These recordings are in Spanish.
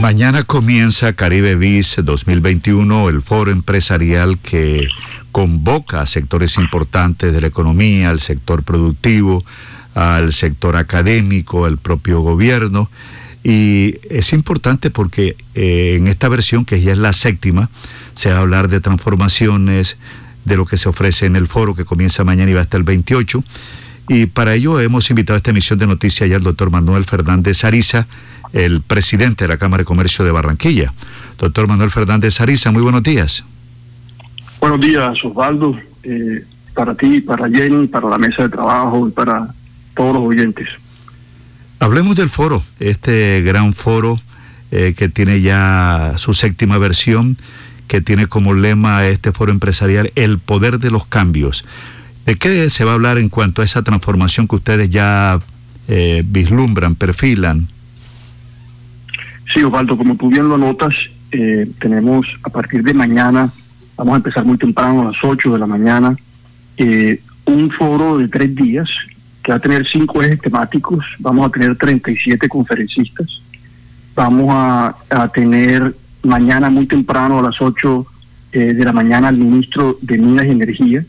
Mañana comienza Caribe Biz 2021, el foro empresarial que convoca a sectores importantes de la economía, al sector productivo, al sector académico, al propio gobierno. Y es importante porque eh, en esta versión, que ya es la séptima, se va a hablar de transformaciones, de lo que se ofrece en el foro que comienza mañana y va hasta el 28. Y para ello hemos invitado a esta emisión de noticias ya al doctor Manuel Fernández Ariza, el presidente de la Cámara de Comercio de Barranquilla. Doctor Manuel Fernández Ariza, muy buenos días. Buenos días, Osvaldo, eh, para ti, para Jenny, para la mesa de trabajo y para todos los oyentes. Hablemos del foro, este gran foro eh, que tiene ya su séptima versión, que tiene como lema este foro empresarial el poder de los cambios. ¿De qué se va a hablar en cuanto a esa transformación que ustedes ya eh, vislumbran, perfilan? Sí, Osvaldo, como tú bien lo anotas, eh, tenemos a partir de mañana, vamos a empezar muy temprano, a las 8 de la mañana, eh, un foro de tres días que va a tener cinco ejes temáticos, vamos a tener 37 conferencistas, vamos a, tener mañana muy temprano a las 8 eh, de la mañana al ministro de Minas y Energía.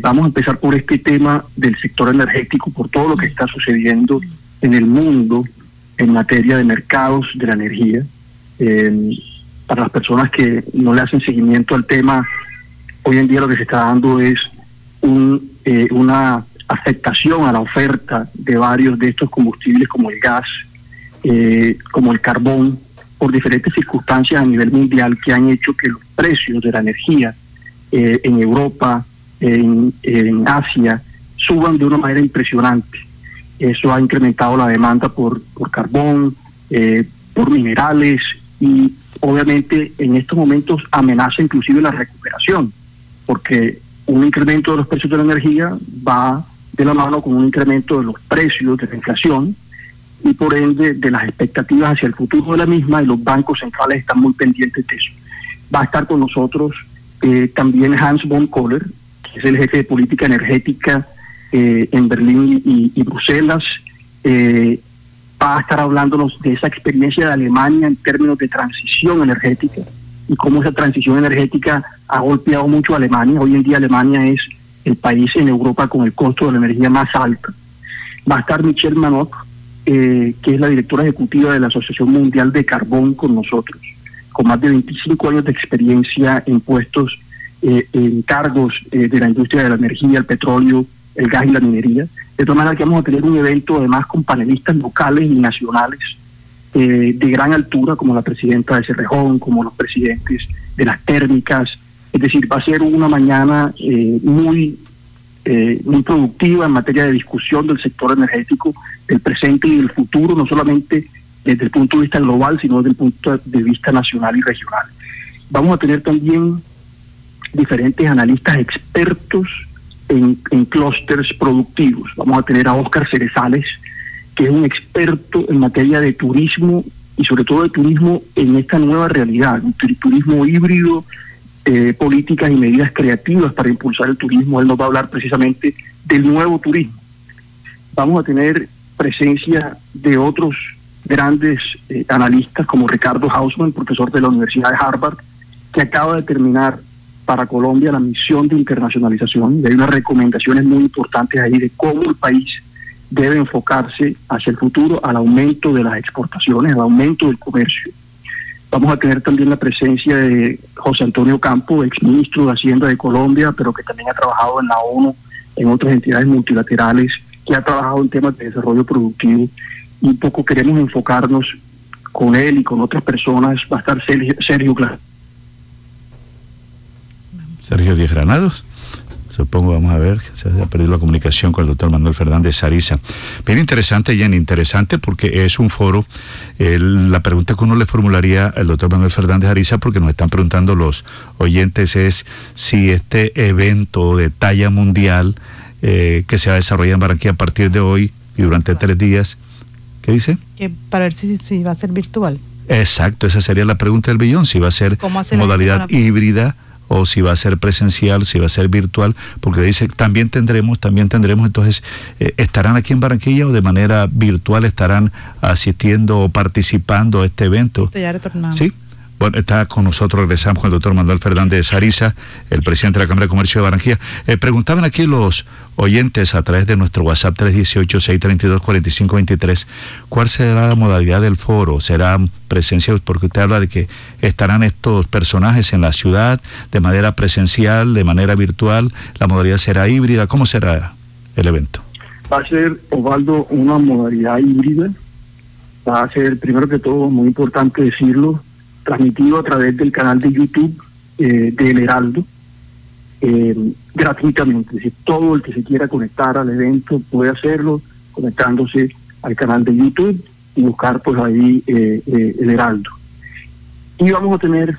Vamos a empezar por este tema del sector energético, por todo lo que está sucediendo en el mundo en materia de mercados de la energía. para las personas que no le hacen seguimiento al tema, hoy en día lo que se está dando es un, eh, una afectación a la oferta de varios de estos combustibles como el gas, eh, como el carbón, por diferentes circunstancias a nivel mundial que han hecho que los precios de la energía eh, en Europa, en, Asia, suban de una manera impresionante. Eso ha incrementado la demanda por, por carbón, eh, por minerales y obviamente en estos momentos amenaza inclusive la recuperación, porque un incremento de los precios de la energía va de la mano con un incremento de los precios de la inflación y por ende de las expectativas hacia el futuro de la misma y los bancos centrales están muy pendientes de eso. Va a estar con nosotros eh, también Hans von Kohler, es el jefe de política energética eh, en Berlín y, Bruselas. Eh, va a estar hablándonos de esa experiencia de Alemania en términos de transición energética y cómo esa transición energética ha golpeado mucho a Alemania. Hoy en día Alemania es el país en Europa con el costo de la energía más alto. Va a estar Michelle Manot, eh, que es la directora ejecutiva de la Asociación Mundial de Carbón con nosotros, con más de 25 años de experiencia en puestos, en cargos de la industria de la energía, el petróleo, el gas y la minería. De todas maneras que vamos a tener un evento además con panelistas locales y nacionales eh, de gran altura, como la presidenta de Cerrejón, como los presidentes de las térmicas. Es decir, va a ser una mañana eh, muy, eh, muy productiva en materia de discusión del sector energético, del presente y del futuro, no solamente desde el punto de vista global, sino desde el punto de vista nacional y regional. Vamos a tener también diferentes analistas expertos en, en clústeres productivos. Vamos a tener a Óscar Cerezales, que es un experto en materia de turismo y sobre todo de turismo en esta nueva realidad, turismo híbrido, eh, políticas y medidas creativas para impulsar el turismo. Él nos va a hablar precisamente del nuevo turismo. Vamos a tener presencia de otros grandes eh, analistas como Ricardo Hausman, profesor de la Universidad de Harvard, que acaba de terminar para Colombia la misión de internacionalización y hay unas recomendaciones muy importantes ahí de cómo el país debe enfocarse hacia el futuro al aumento de las exportaciones, al aumento del comercio. Vamos a tener también la presencia de José Antonio Campo, exministro de Hacienda de Colombia, pero que también ha trabajado en la ONU, en otras entidades multilaterales, que ha trabajado en temas de desarrollo productivo. Y un poco queremos enfocarnos con él y con otras personas. Va a estar Sergio, Sergio Sergio Díaz Granados. Supongo, vamos a ver, se ha perdido la comunicación con el doctor Manuel Fernández Ariza. Bien interesante, Jen, interesante porque es un foro. la pregunta que uno le formularía al doctor Manuel Fernández Ariza, porque nos están preguntando los oyentes, es si este evento de talla mundial eh, que se va a desarrollar en Barranquilla a partir de hoy y durante tres días, ¿qué dice? Que para ver si, si va a ser virtual. Exacto, esa sería la pregunta del billón, si va a ser modalidad híbrida o si va a ser presencial, si va a ser virtual, porque dice también tendremos, también tendremos, entonces, eh, ¿estarán aquí en Barranquilla o de manera virtual estarán asistiendo o participando a este evento? Ya. Sí. Bueno, está con nosotros, regresamos con el doctor Manuel Fernández Ariza, el presidente de la Cámara de Comercio de Barranquilla. Eh, preguntaban aquí los oyentes a través de nuestro WhatsApp 318-632-4523, ¿cuál será la modalidad del foro? ¿Será presencia? Porque usted habla de que estarán estos personajes en la ciudad de manera presencial, de manera virtual, la modalidad será híbrida, ¿cómo será el evento? Va a ser, Osvaldo, una modalidad híbrida. Va a ser, primero que todo, muy importante decirlo, transmitido a través del canal de YouTube eh, del Heraldo, eh, gratuitamente. Es decir, todo el que se quiera conectar al evento puede hacerlo conectándose al canal de YouTube y buscar pues ahí eh, el Heraldo. Y vamos a tener,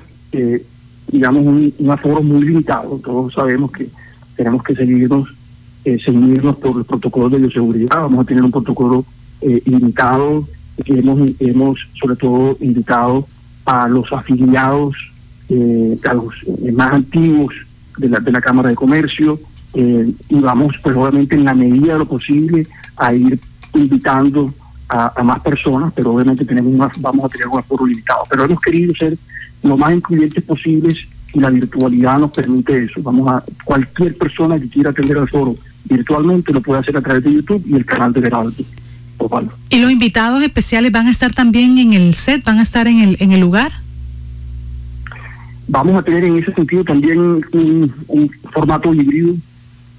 digamos, un, un, aforo muy limitado. Todos sabemos que tenemos que seguirnos, seguirnos por los protocolos de bioseguridad. Vamos a tener un protocolo limitado que hemos, hemos sobre todo invitado a los afiliados, eh, a los eh, más antiguos de la, de la Cámara de Comercio, eh, y vamos, pues obviamente en la medida de lo posible, a ir invitando a, más personas, pero obviamente tenemos más, vamos a tener un aforo limitado. Pero hemos querido ser lo más incluyentes posibles y la virtualidad nos permite eso. Vamos a cualquier persona que quiera atender al foro virtualmente lo puede hacer a través de YouTube y el canal de ¿Y los invitados especiales van a estar también en el set, van a estar en el, en el lugar? Vamos a tener en ese sentido también un, formato híbrido,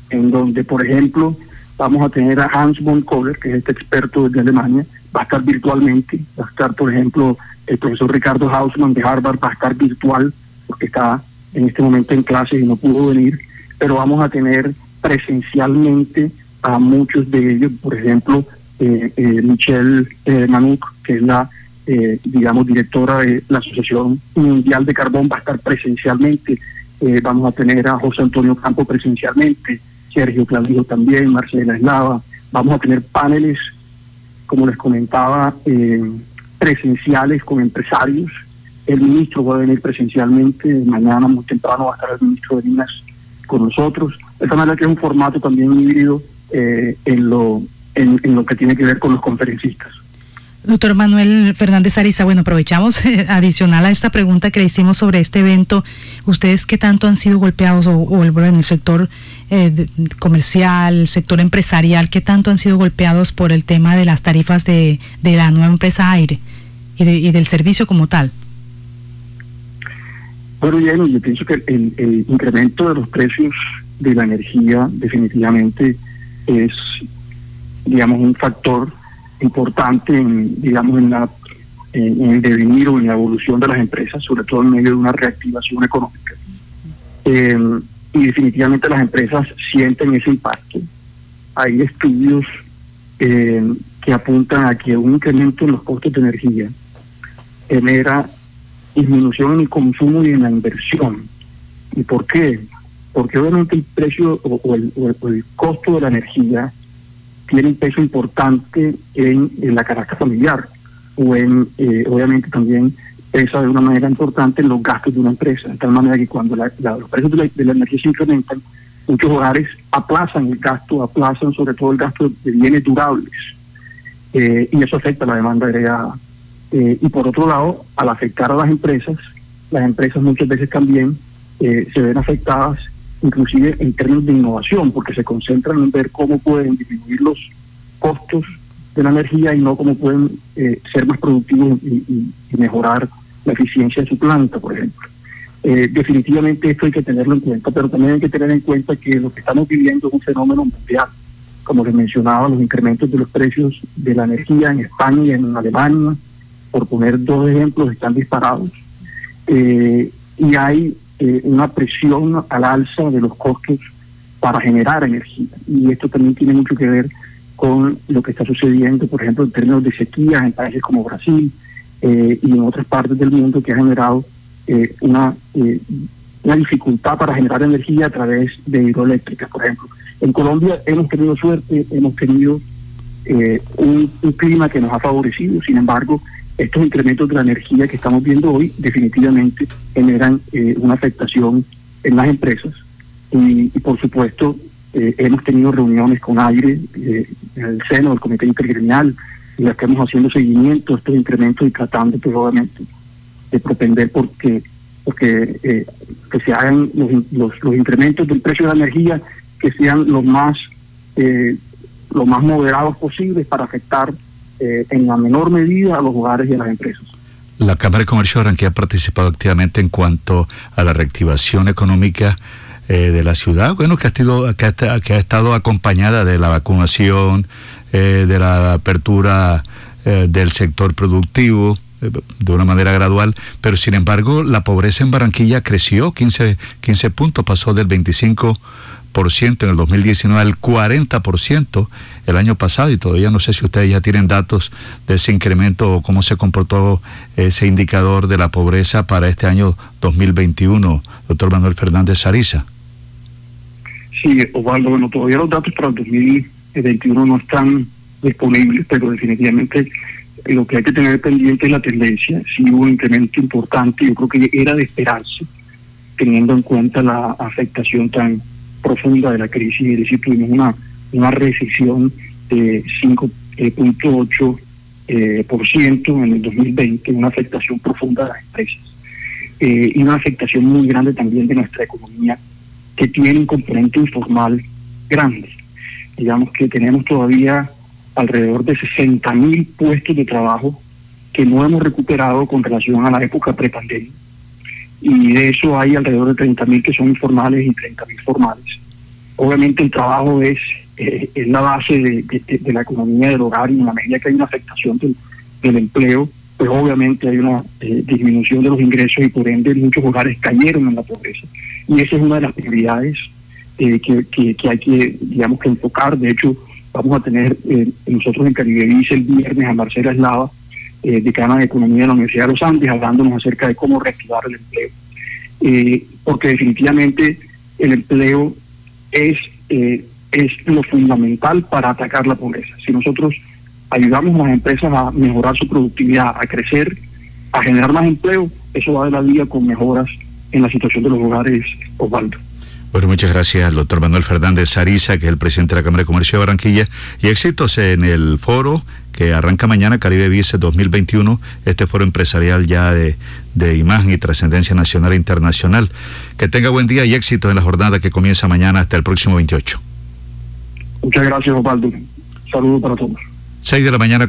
en donde, por ejemplo, vamos a tener a Hans von Kohler, que es este experto de Alemania, va a estar virtualmente, va a estar, por ejemplo, el profesor Ricardo Hausmann de Harvard, va a estar virtual, porque está en este momento en clase y no pudo venir, pero vamos a tener presencialmente a muchos de ellos, por ejemplo, Michelle eh, Manuk, que es la, eh, digamos, directora de la Asociación Mundial de Carbón, va a estar presencialmente. vamos a tener a José Antonio Campo presencialmente, Sergio Clavijo también, Marcela Eslava. Vamos a tener paneles, como les comentaba, presenciales con empresarios. El ministro va a venir presencialmente, mañana muy temprano va a estar el ministro de Minas con nosotros. De esta manera que es un formato también híbrido en lo en, lo que tiene que ver con los conferencistas. Doctor Manuel Fernández Ariza, bueno, aprovechamos adicional a esta pregunta que le hicimos sobre este evento. ¿Ustedes qué tanto han sido golpeados o, en el sector eh, comercial, sector empresarial, qué tanto han sido golpeados por el tema de las tarifas de, la nueva empresa Aire y, del servicio como tal? Bueno, yo pienso que el incremento de los precios de la energía definitivamente es digamos, un factor importante en, digamos, en, la, en, el devenir o en la evolución de las empresas, sobre todo en medio de una reactivación económica. Eh, y definitivamente las empresas sienten ese impacto. Hay estudios eh, que apuntan a que un incremento en los costos de energía genera disminución en el consumo y en la inversión. ¿Y por qué? Porque obviamente el precio o, el, o el costo de la energía tiene un peso importante en, la caracta familiar o en, eh, obviamente también pesa de una manera importante en los gastos de una empresa, de tal manera que cuando los precios de la, energía se incrementan, muchos hogares aplazan el gasto, aplazan sobre todo el gasto de bienes durables eh, y eso afecta la demanda agregada. Eh, y por otro lado, al afectar a las empresas, las empresas muchas veces también se ven afectadas inclusive en términos de innovación, porque se concentran en ver cómo pueden disminuir los costos de la energía y no cómo pueden eh, ser más productivos y, mejorar la eficiencia de su planta, por ejemplo. Eh, definitivamente esto hay que tenerlo en cuenta, pero también hay que tener en cuenta que lo que estamos viviendo es un fenómeno mundial. Como les mencionaba, los incrementos de los precios de la energía en España y en Alemania, por poner dos ejemplos, están disparados. Eh, y hay eh, una presión al alza de los costos para generar energía. Y esto también tiene mucho que ver con lo que está sucediendo, por ejemplo, en términos de sequías en países como Brasil eh, y en otras partes del mundo que ha generado eh, una, una dificultad para generar energía a través de hidroeléctricas, por ejemplo. En Colombia hemos tenido suerte, hemos tenido un, un clima que nos ha favorecido, sin embargo, estos incrementos de la energía que estamos viendo hoy definitivamente generan eh, una afectación en las empresas. Y, por supuesto eh, hemos tenido reuniones con aire en el seno del comité intergremial en las que estamos haciendo seguimiento a estos incrementos y tratando pues obviamente de propender porque porque eh, que se hagan los, los, incrementos del precio de la energía que sean los más eh, los más moderados posibles para afectar eh, en la menor medida a los hogares y a las empresas. La Cámara de Comercio de ha participado activamente en cuanto a la reactivación económica de la ciudad, bueno, que ha, estado, que, ha, que ha estado acompañada de la vacunación, de la apertura del sector productivo, eh, de una manera gradual, pero sin embargo la pobreza en Barranquilla creció 15, 15 puntos, pasó del 25% en el 2019 al 40% el año pasado y todavía no sé si ustedes ya tienen datos de ese incremento o cómo se comportó ese indicador de la pobreza para este año 2021, doctor Manuel Fernández Sariza. Sí, Osvaldo, bueno, todavía los datos para el 2021 no están disponibles, pero definitivamente lo que hay que tener pendiente es la tendencia. Si hubo un incremento importante, yo creo que era de esperarse, teniendo en cuenta la afectación tan profunda de la crisis. Es decir, tuvimos una, una recesión de 5.8% eh, por ciento en el 2020, una afectación profunda de las empresas. Eh, y una afectación muy grande también de nuestra economía, que tiene un componente informal grande. Digamos que tenemos todavía alrededor de 60 mil puestos de trabajo que no hemos recuperado con relación a la época prepandemia. Y de eso hay alrededor de 30 mil que son informales y 30 mil formales. Obviamente el trabajo es, eh, es la base de, la economía del hogar y en la medida que hay una afectación del, empleo, pues obviamente hay una eh, disminución de los ingresos y por ende muchos hogares cayeron en la pobreza. Y esa es una de las prioridades eh, que, que, que, hay que, digamos, que enfocar. De hecho, Vamos a tener eh, nosotros en Caribe el viernes a Marcela Eslava, eh, decana de Economía de la Universidad de los Andes, hablándonos acerca de cómo reactivar el empleo. Eh, porque definitivamente el empleo es, eh, es lo fundamental para atacar la pobreza. Si nosotros ayudamos a las empresas a mejorar su productividad, a crecer, a generar más empleo, eso va de la vía con mejoras en la situación de los hogares, Osvaldo. Bueno, muchas gracias al doctor Manuel Fernández Ariza, que es el presidente de la Cámara de Comercio de Barranquilla, y éxitos en el foro que arranca mañana, Caribe Vice 2021, este foro empresarial ya de, de imagen y trascendencia nacional e internacional. Que tenga buen día y éxito en la jornada que comienza mañana hasta el próximo 28. Muchas gracias, Osvaldo. Saludos para todos. 6 de la mañana.